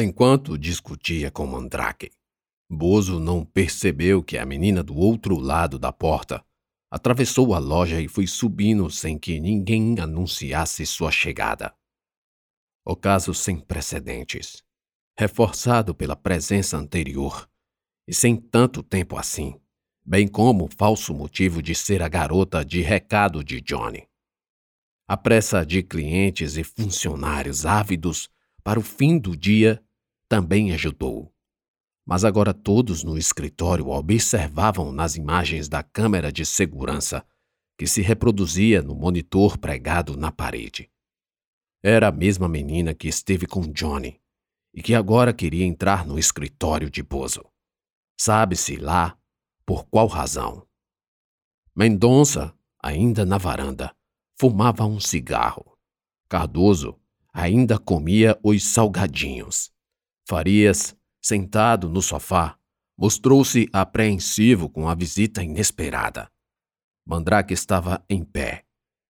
Enquanto discutia com Mandrake, Bozo não percebeu que a menina do outro lado da porta atravessou a loja e foi subindo sem que ninguém anunciasse sua chegada. O caso sem precedentes, reforçado pela presença anterior, e sem tanto tempo assim, bem como o falso motivo de ser a garota de recado de Johnny. A pressa de clientes e funcionários ávidos para o fim do dia também ajudou mas agora todos no escritório observavam nas imagens da câmera de segurança que se reproduzia no monitor pregado na parede. Era a mesma menina que esteve com Johnny e que agora queria entrar no escritório de Bozo. Sabe-se lá por qual razão. Mendonça, ainda na varanda, fumava um cigarro. Cardoso ainda comia os salgadinhos. Farias sentado no sofá, mostrou-se apreensivo com a visita inesperada. Mandrake estava em pé,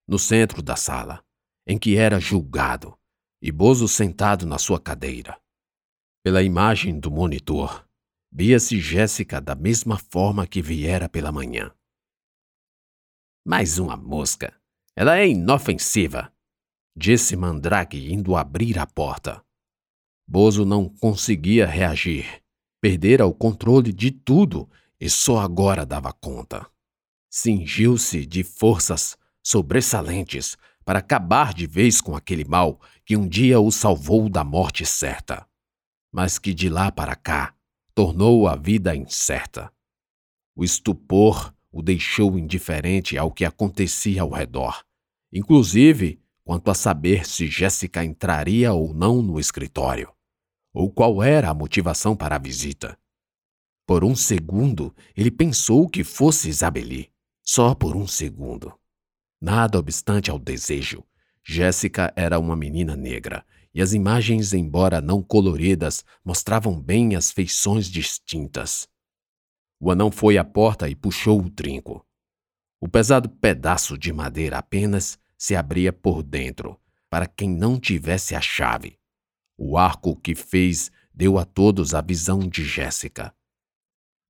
no centro da sala, em que era julgado, e Bozo sentado na sua cadeira. Pela imagem do monitor, via-se Jéssica da mesma forma que viera pela manhã. Mais uma mosca. Ela é inofensiva, disse Mandrake indo abrir a porta. Bozo não conseguia reagir. Perdera o controle de tudo e só agora dava conta. Cingiu-se de forças sobressalentes para acabar de vez com aquele mal que um dia o salvou da morte certa, mas que de lá para cá tornou a vida incerta. O estupor o deixou indiferente ao que acontecia ao redor, inclusive quanto a saber se Jéssica entraria ou não no escritório ou qual era a motivação para a visita. Por um segundo, ele pensou que fosse Isabeli. Só por um segundo. Nada obstante ao desejo, Jéssica era uma menina negra, e as imagens, embora não coloridas, mostravam bem as feições distintas. O anão foi à porta e puxou o trinco. O pesado pedaço de madeira apenas se abria por dentro, para quem não tivesse a chave. O arco que fez deu a todos a visão de Jéssica.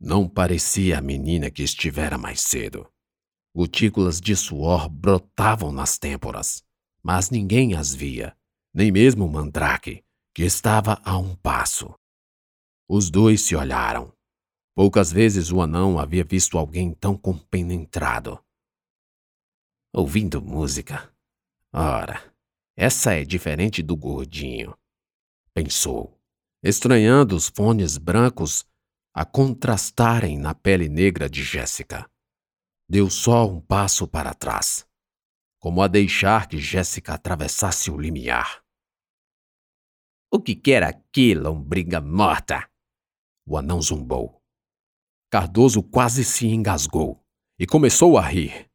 Não parecia a menina que estivera mais cedo. Gotículas de suor brotavam nas têmporas, mas ninguém as via, nem mesmo o Mandrake, que estava a um passo. Os dois se olharam. Poucas vezes o anão havia visto alguém tão compenetrado. Ouvindo música. Ora, essa é diferente do gordinho pensou, estranhando os fones brancos a contrastarem na pele negra de Jéssica. Deu só um passo para trás, como a deixar que Jéssica atravessasse o limiar. O que quer aqui, lombriga morta? O anão zumbou. Cardoso quase se engasgou e começou a rir.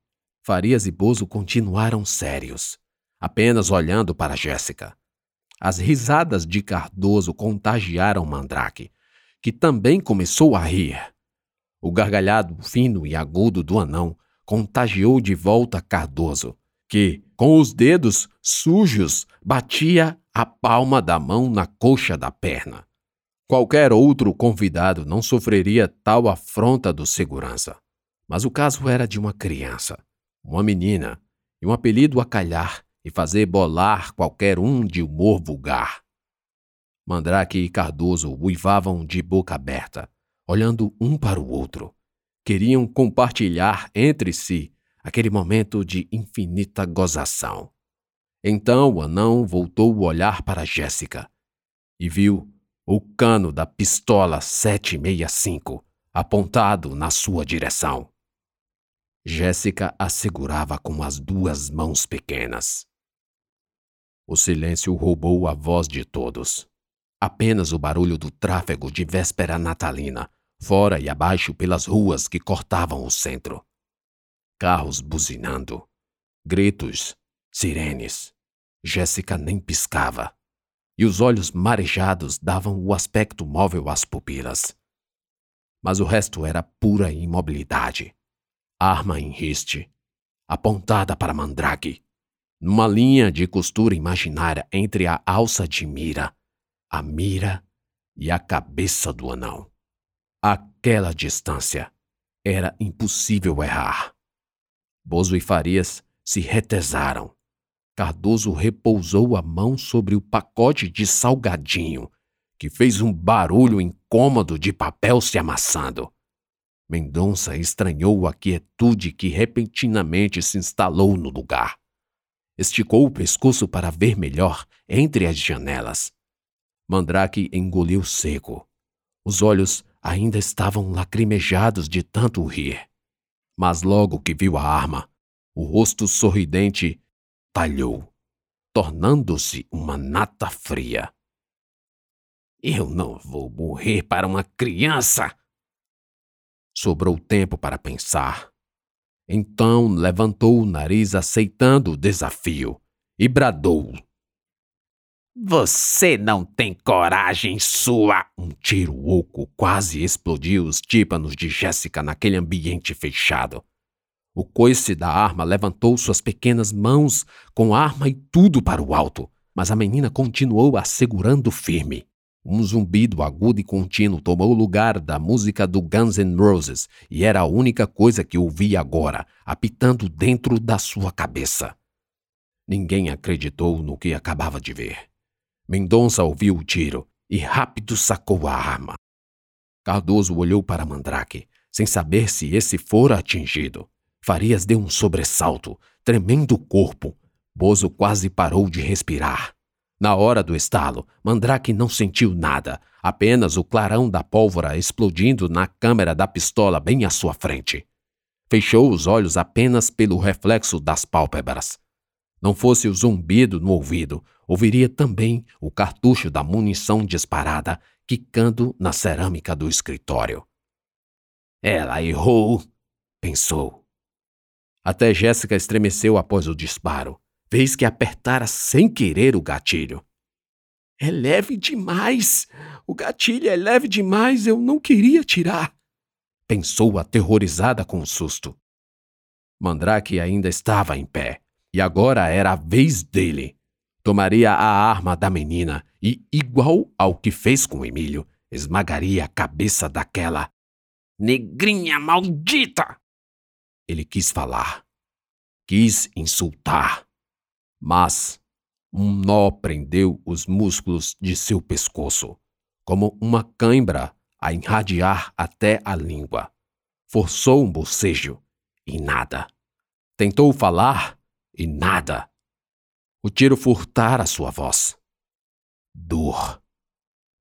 Farias e Bozo continuaram sérios, apenas olhando para Jéssica. As risadas de Cardoso contagiaram Mandrake, que também começou a rir. O gargalhado fino e agudo do anão contagiou de volta Cardoso, que, com os dedos sujos, batia a palma da mão na coxa da perna. Qualquer outro convidado não sofreria tal afronta do segurança. Mas o caso era de uma criança, uma menina, e um apelido a calhar e fazer bolar qualquer um de humor vulgar. Mandrake e Cardoso uivavam de boca aberta, olhando um para o outro. Queriam compartilhar entre si aquele momento de infinita gozação. Então o anão voltou o olhar para Jéssica e viu o cano da pistola 765 apontado na sua direção. Jéssica a segurava com as duas mãos pequenas. O silêncio roubou a voz de todos. Apenas o barulho do tráfego de véspera natalina, fora e abaixo pelas ruas que cortavam o centro. Carros buzinando, gritos, sirenes. Jéssica nem piscava, e os olhos marejados davam o aspecto móvel às pupilas. Mas o resto era pura imobilidade. Arma em riste, apontada para Mandrake numa linha de costura imaginária entre a alça de mira, a mira e a cabeça do anão. Aquela distância era impossível errar. Bozo e Farias se retesaram. Cardoso repousou a mão sobre o pacote de salgadinho, que fez um barulho incômodo de papel se amassando. Mendonça estranhou a quietude que repentinamente se instalou no lugar. Esticou o pescoço para ver melhor entre as janelas. Mandrake engoliu seco. Os olhos ainda estavam lacrimejados de tanto rir. Mas logo que viu a arma, o rosto sorridente talhou, tornando-se uma nata fria. Eu não vou morrer para uma criança! Sobrou tempo para pensar. Então levantou o nariz aceitando o desafio e bradou. Você não tem coragem sua! Um tiro oco quase explodiu os tímpanos de Jéssica naquele ambiente fechado. O coice da arma levantou suas pequenas mãos com arma e tudo para o alto, mas a menina continuou assegurando firme. Um zumbido agudo e contínuo tomou o lugar da música do Guns N' Roses e era a única coisa que ouvia agora, apitando dentro da sua cabeça. Ninguém acreditou no que acabava de ver. Mendonça ouviu o tiro e rápido sacou a arma. Cardoso olhou para Mandrake, sem saber se esse fora atingido. Farias deu um sobressalto, tremendo o corpo. Bozo quase parou de respirar. Na hora do estalo, Mandrake não sentiu nada, apenas o clarão da pólvora explodindo na câmera da pistola bem à sua frente. Fechou os olhos apenas pelo reflexo das pálpebras. Não fosse o zumbido no ouvido, ouviria também o cartucho da munição disparada quicando na cerâmica do escritório. Ela errou, pensou. Até Jéssica estremeceu após o disparo, vez que apertara sem querer o gatilho. É leve demais! O gatilho é leve demais, eu não queria tirar! Pensou aterrorizada com o susto. Mandrake ainda estava em pé, e agora era a vez dele. Tomaria a arma da menina e, igual ao que fez com Emílio, esmagaria a cabeça daquela. Negrinha maldita! Ele quis falar. Quis insultar. Mas um nó prendeu os músculos de seu pescoço, como uma cãibra a irradiar até a língua. Forçou um bocejo e nada. Tentou falar e nada. O tiro furtara sua voz. Dor.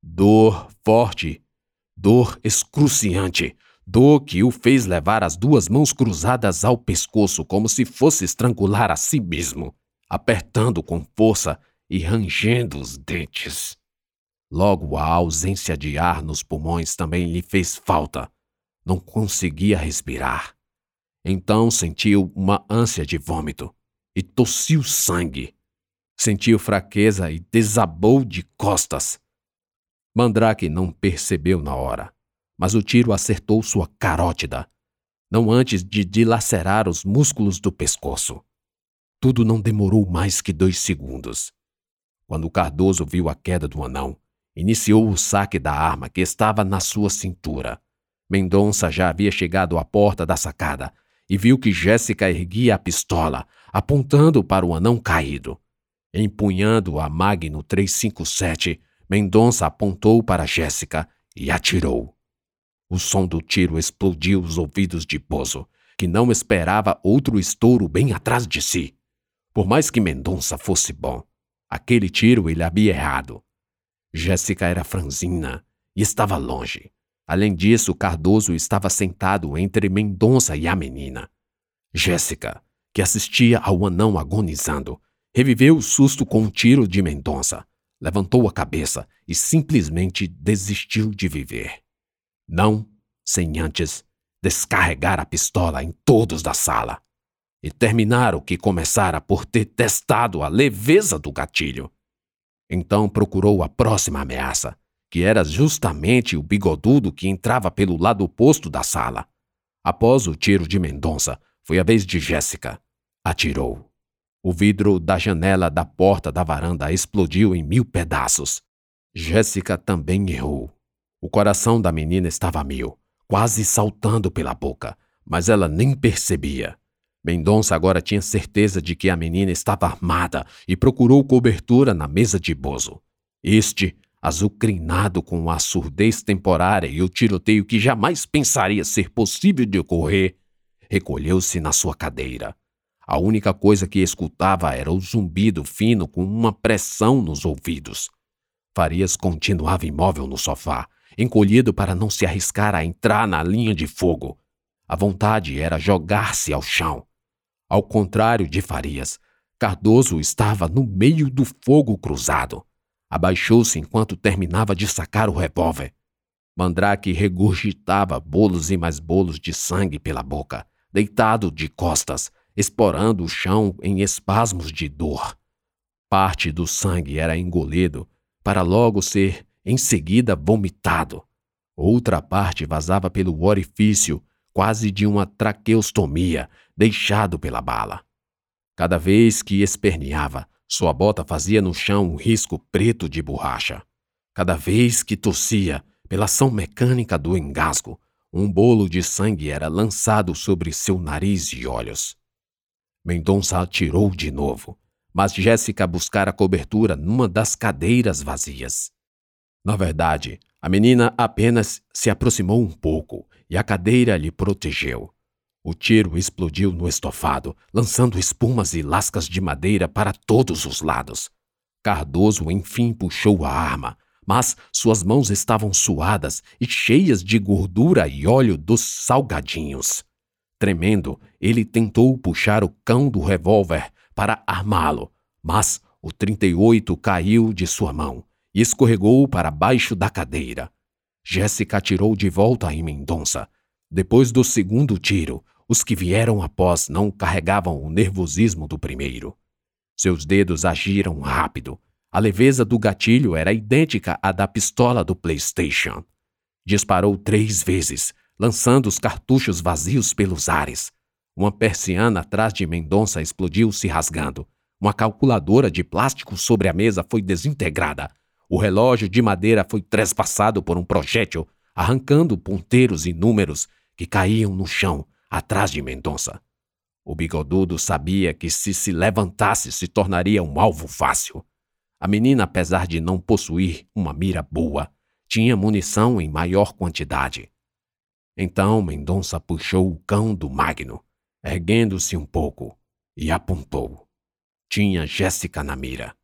Dor forte. Dor excruciante. Dor que o fez levar as duas mãos cruzadas ao pescoço como se fosse estrangular a si mesmo, apertando com força e rangendo os dentes. Logo a ausência de ar nos pulmões também lhe fez falta. Não conseguia respirar. Então sentiu uma ânsia de vômito e tossiu sangue. Sentiu fraqueza e desabou de costas. Mandrake não percebeu na hora, mas o tiro acertou sua carótida, não antes de dilacerar os músculos do pescoço. Tudo não demorou mais que dois segundos. Quando Cardoso viu a queda do anão, iniciou o saque da arma que estava na sua cintura. Mendonça já havia chegado à porta da sacada e viu que Jéssica erguia a pistola, apontando para o anão caído. Empunhando a Magno 357, Mendonça apontou para Jéssica e atirou. O som do tiro explodiu os ouvidos de Bozo, que não esperava outro estouro bem atrás de si. Por mais que Mendonça fosse bom, aquele tiro ele havia errado. Jéssica era franzina e estava longe. Além disso, Cardoso estava sentado entre Mendonça e a menina. Jéssica, que assistia ao anão agonizando, reviveu o susto com um tiro de Mendonça, levantou a cabeça e simplesmente desistiu de viver. Não sem antes descarregar a pistola em todos da sala e terminar o que começara por ter testado a leveza do gatilho. Então procurou a próxima ameaça, que era justamente o bigodudo que entrava pelo lado oposto da sala. Após o tiro de Mendonça, foi a vez de Jéssica. Atirou. O vidro da janela da porta da varanda explodiu em mil pedaços. Jéssica também errou. O coração da menina estava a mil, quase saltando pela boca, mas ela nem percebia. Mendonça agora tinha certeza de que a menina estava armada e procurou cobertura na mesa de Bozo. Este, azucrinado com a surdez temporária e o tiroteio que jamais pensaria ser possível de ocorrer, recolheu-se na sua cadeira. A única coisa que escutava era o zumbido fino com uma pressão nos ouvidos. Farias continuava imóvel no sofá, encolhido para não se arriscar a entrar na linha de fogo. A vontade era jogar-se ao chão. Ao contrário de Farias, Cardoso estava no meio do fogo cruzado. Abaixou-se enquanto terminava de sacar o revólver. Mandrake regurgitava bolos e mais bolos de sangue pela boca, deitado de costas, explorando o chão em espasmos de dor. Parte do sangue era engolido para logo ser em seguida vomitado. Outra parte vazava pelo orifício, quase de uma traqueostomia, deixado pela bala. Cada vez que esperneava, sua bota fazia no chão um risco preto de borracha. Cada vez que tossia, pela ação mecânica do engasgo, um bolo de sangue era lançado sobre seu nariz e olhos. Mendonça atirou de novo, mas Jéssica buscara cobertura numa das cadeiras vazias. Na verdade, a menina apenas se aproximou um pouco e a cadeira lhe protegeu. O tiro explodiu no estofado, lançando espumas e lascas de madeira para todos os lados. Cardoso enfim puxou a arma, mas suas mãos estavam suadas e cheias de gordura e óleo dos salgadinhos. Tremendo, ele tentou puxar o cão do revólver para armá-lo, mas o 38 caiu de sua mão e escorregou para baixo da cadeira. Jéssica atirou de volta em Mendonça. Depois do segundo tiro, os que vieram após não carregavam o nervosismo do primeiro. Seus dedos agiram rápido. A leveza do gatilho era idêntica à da pistola do PlayStation. Disparou três vezes, lançando os cartuchos vazios pelos ares. Uma persiana atrás de Mendonça explodiu se rasgando. Uma calculadora de plástico sobre a mesa foi desintegrada. O relógio de madeira foi trespassado por um projétil, arrancando ponteiros e números que caíam no chão atrás de Mendonça. O bigodudo sabia que se se levantasse se tornaria um alvo fácil. A menina, apesar de não possuir uma mira boa, tinha munição em maior quantidade. Então Mendonça puxou o cão do Magno, erguendo-se um pouco, e apontou. Tinha Jéssica na mira.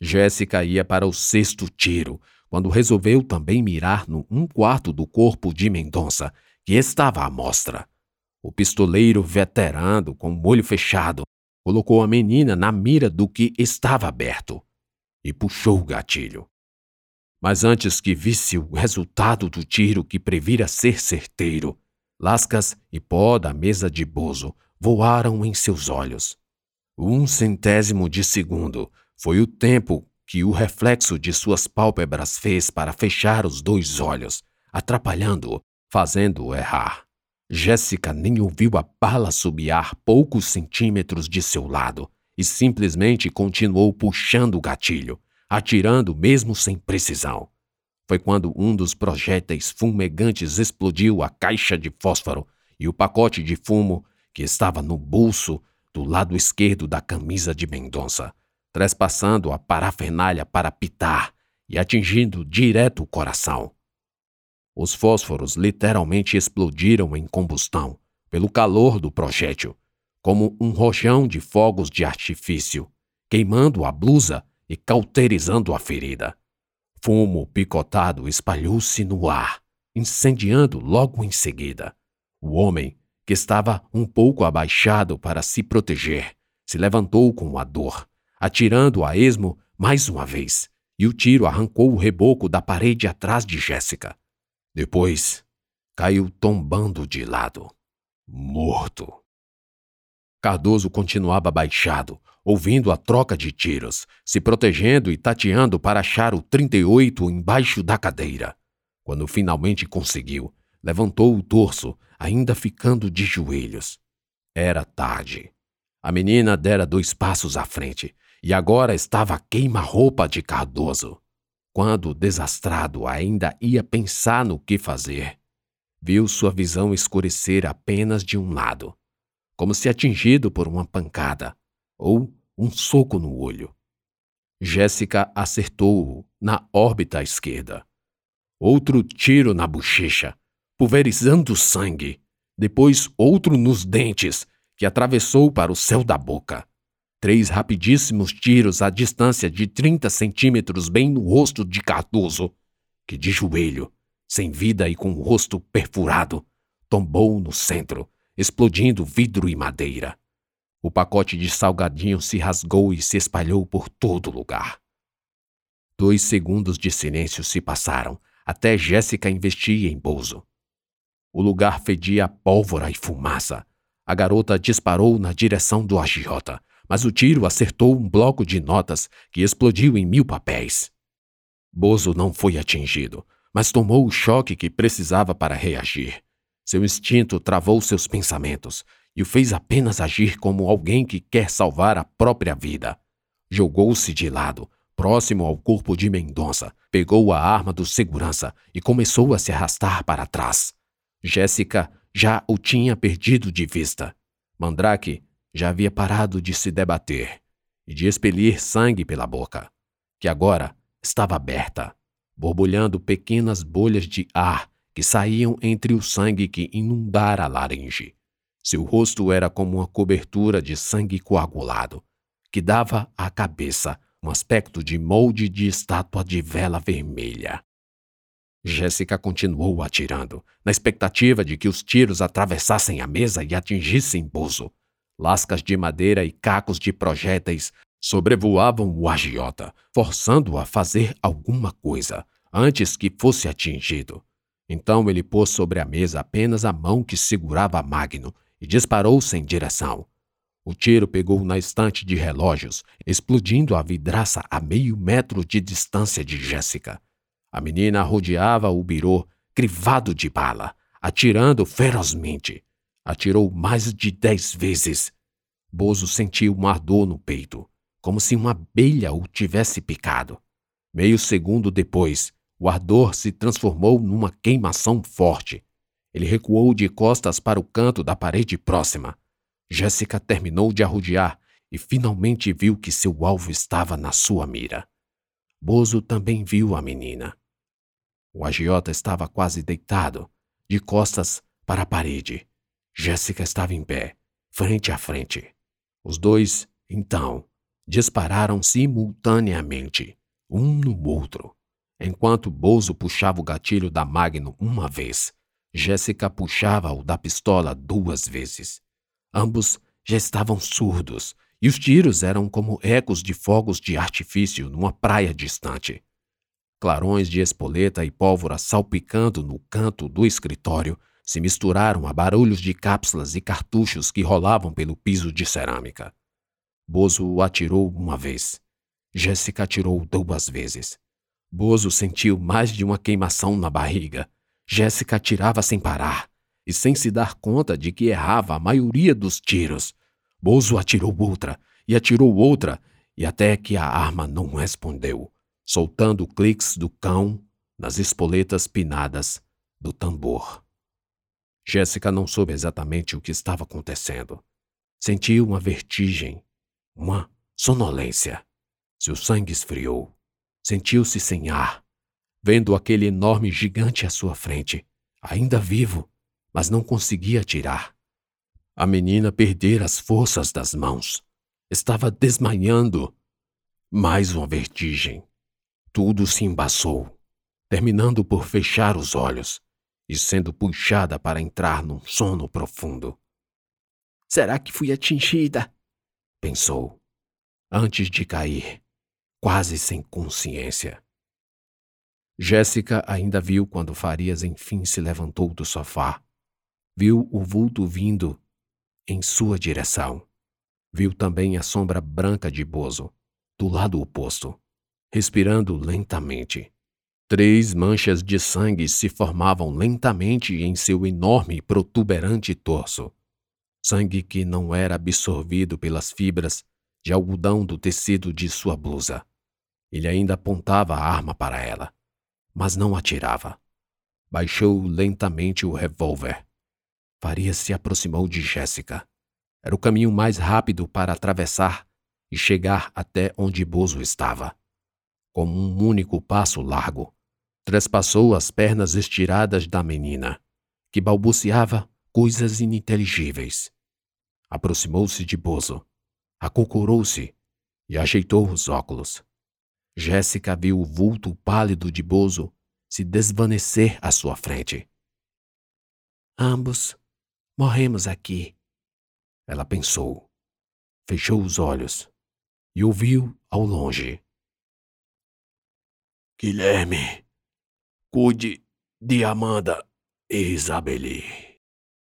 Jéssica ia para o sexto tiro, quando resolveu também mirar no um quarto do corpo de Mendonça, que estava à mostra. O pistoleiro veterano, com o olho fechado, colocou a menina na mira do que estava aberto e puxou o gatilho. Mas antes que visse o resultado do tiro que previra ser certeiro, lascas e pó da mesa de Bozo voaram em seus olhos. Um centésimo de segundo foi o tempo que o reflexo de suas pálpebras fez para fechar os dois olhos, atrapalhando-o, fazendo-o errar. Jéssica nem ouviu a bala subiar poucos centímetros de seu lado e simplesmente continuou puxando o gatilho, atirando mesmo sem precisão. Foi quando um dos projéteis fumegantes explodiu a caixa de fósforo e o pacote de fumo que estava no bolso do lado esquerdo da camisa de Mendonça trespassando a parafernália para pitar e atingindo direto o coração. Os fósforos literalmente explodiram em combustão pelo calor do projétil, como um rojão de fogos de artifício, queimando a blusa e cauterizando a ferida. Fumo picotado espalhou-se no ar, incendiando logo em seguida. O homem, que estava um pouco abaixado para se proteger, se levantou com a dor atirando a esmo mais uma vez, e o tiro arrancou o reboco da parede atrás de Jéssica. Depois, caiu tombando de lado, morto. Cardoso continuava baixado, ouvindo a troca de tiros, se protegendo e tateando para achar o 38 embaixo da cadeira. Quando finalmente conseguiu, levantou o torso, ainda ficando de joelhos. Era tarde. A menina dera dois passos à frente, e agora estava queima-roupa de Cardoso. quando, desastrado, ainda ia pensar no que fazer, viu sua visão escurecer apenas de um lado, como se atingido por uma pancada ou um soco no olho. Jéssica acertou-o na órbita esquerda. Outro tiro na bochecha, pulverizando sangue. Depois outro nos dentes, que atravessou para o céu da boca. Três rapidíssimos tiros à distância de 30 centímetros bem no rosto de Cardoso, que de joelho, sem vida e com o rosto perfurado, tombou no centro, explodindo vidro e madeira. O pacote de salgadinho se rasgou e se espalhou por todo lugar. Dois segundos de silêncio se passaram, até Jéssica investir em Bozo. O lugar fedia pólvora e fumaça. A garota disparou na direção do agiota, mas o tiro acertou um bloco de notas que explodiu em mil papéis. Bozo não foi atingido, mas tomou o choque que precisava para reagir. Seu instinto travou seus pensamentos e o fez apenas agir como alguém que quer salvar a própria vida. Jogou-se de lado, próximo ao corpo de Mendonça, pegou a arma do segurança e começou a se arrastar para trás. Jéssica já o tinha perdido de vista. Mandrake já havia parado de se debater e de expelir sangue pela boca, que agora estava aberta, borbulhando pequenas bolhas de ar que saíam entre o sangue que inundara a laringe. Seu rosto era como uma cobertura de sangue coagulado, que dava à cabeça um aspecto de molde de estátua de vela vermelha. Jéssica continuou atirando, na expectativa de que os tiros atravessassem a mesa e atingissem Bozo. Lascas de madeira e cacos de projéteis sobrevoavam o agiota, forçando-o a fazer alguma coisa antes que fosse atingido. Então ele pôs sobre a mesa apenas a mão que segurava Magno e disparou sem direção. O tiro pegou na estante de relógios, explodindo a vidraça a meio metro de distância de Jéssica. A menina rodeava o birô, crivado de bala, atirando ferozmente. Atirou mais de dez vezes. Bozo sentiu um ardor no peito, como se uma abelha o tivesse picado. Meio segundo depois, o ardor se transformou numa queimação forte. Ele recuou de costas para o canto da parede próxima. Jéssica terminou de arrodear e finalmente viu que seu alvo estava na sua mira. Bozo também viu a menina. O agiota estava quase deitado, de costas para a parede. Jéssica estava em pé, frente a frente. Os dois, então, dispararam simultaneamente, um no outro. Enquanto Bozo puxava o gatilho da Magno uma vez, Jéssica puxava-o da pistola duas vezes. Ambos já estavam surdos e os tiros eram como ecos de fogos de artifício numa praia distante. Clarões de espoleta e pólvora salpicando no canto do escritório se misturaram a barulhos de cápsulas e cartuchos que rolavam pelo piso de cerâmica. Bozo atirou uma vez. Jéssica atirou duas vezes. Bozo sentiu mais de uma queimação na barriga Jéssica atirava sem parar e sem se dar conta de que errava a maioria dos tiros. Bozo atirou outra e atirou outra e até que a arma não respondeu, soltando cliques do cão nas espoletas pinadas do tambor. Jéssica não soube exatamente o que estava acontecendo. Sentiu uma vertigem, uma sonolência. Seu sangue esfriou. Sentiu-se sem ar vendo aquele enorme gigante à sua frente, ainda vivo, mas não conseguia atirar. A menina perdera as forças das mãos. Estava desmaiando. Mais uma vertigem. Tudo se embaçou, terminando por fechar os olhos e sendo puxada para entrar num sono profundo. Será que fui atingida? pensou, antes de cair, quase sem consciência. Jéssica ainda viu quando Farias enfim se levantou do sofá. Viu o vulto vindo em sua direção. Viu também a sombra branca de Bozo, do lado oposto, respirando lentamente. Três manchas de sangue se formavam lentamente em seu enorme e protuberante torso. Sangue que não era absorvido pelas fibras de algodão do tecido de sua blusa. Ele ainda apontava a arma para ela, mas não atirava. Baixou lentamente o revólver. Faria se aproximou de Jéssica. Era o caminho mais rápido para atravessar e chegar até onde Bozo estava. Com um único passo largo, trespassou as pernas estiradas da menina, que balbuciava coisas ininteligíveis. Aproximou-se de Bozo, acocorou-se e ajeitou os óculos. Jéssica viu o vulto pálido de Bozo se desvanecer à sua frente. Ambos morremos aqui. Ela pensou, fechou os olhos e ouviu ao longe. Guilherme, cuide de Amanda e Isabeli.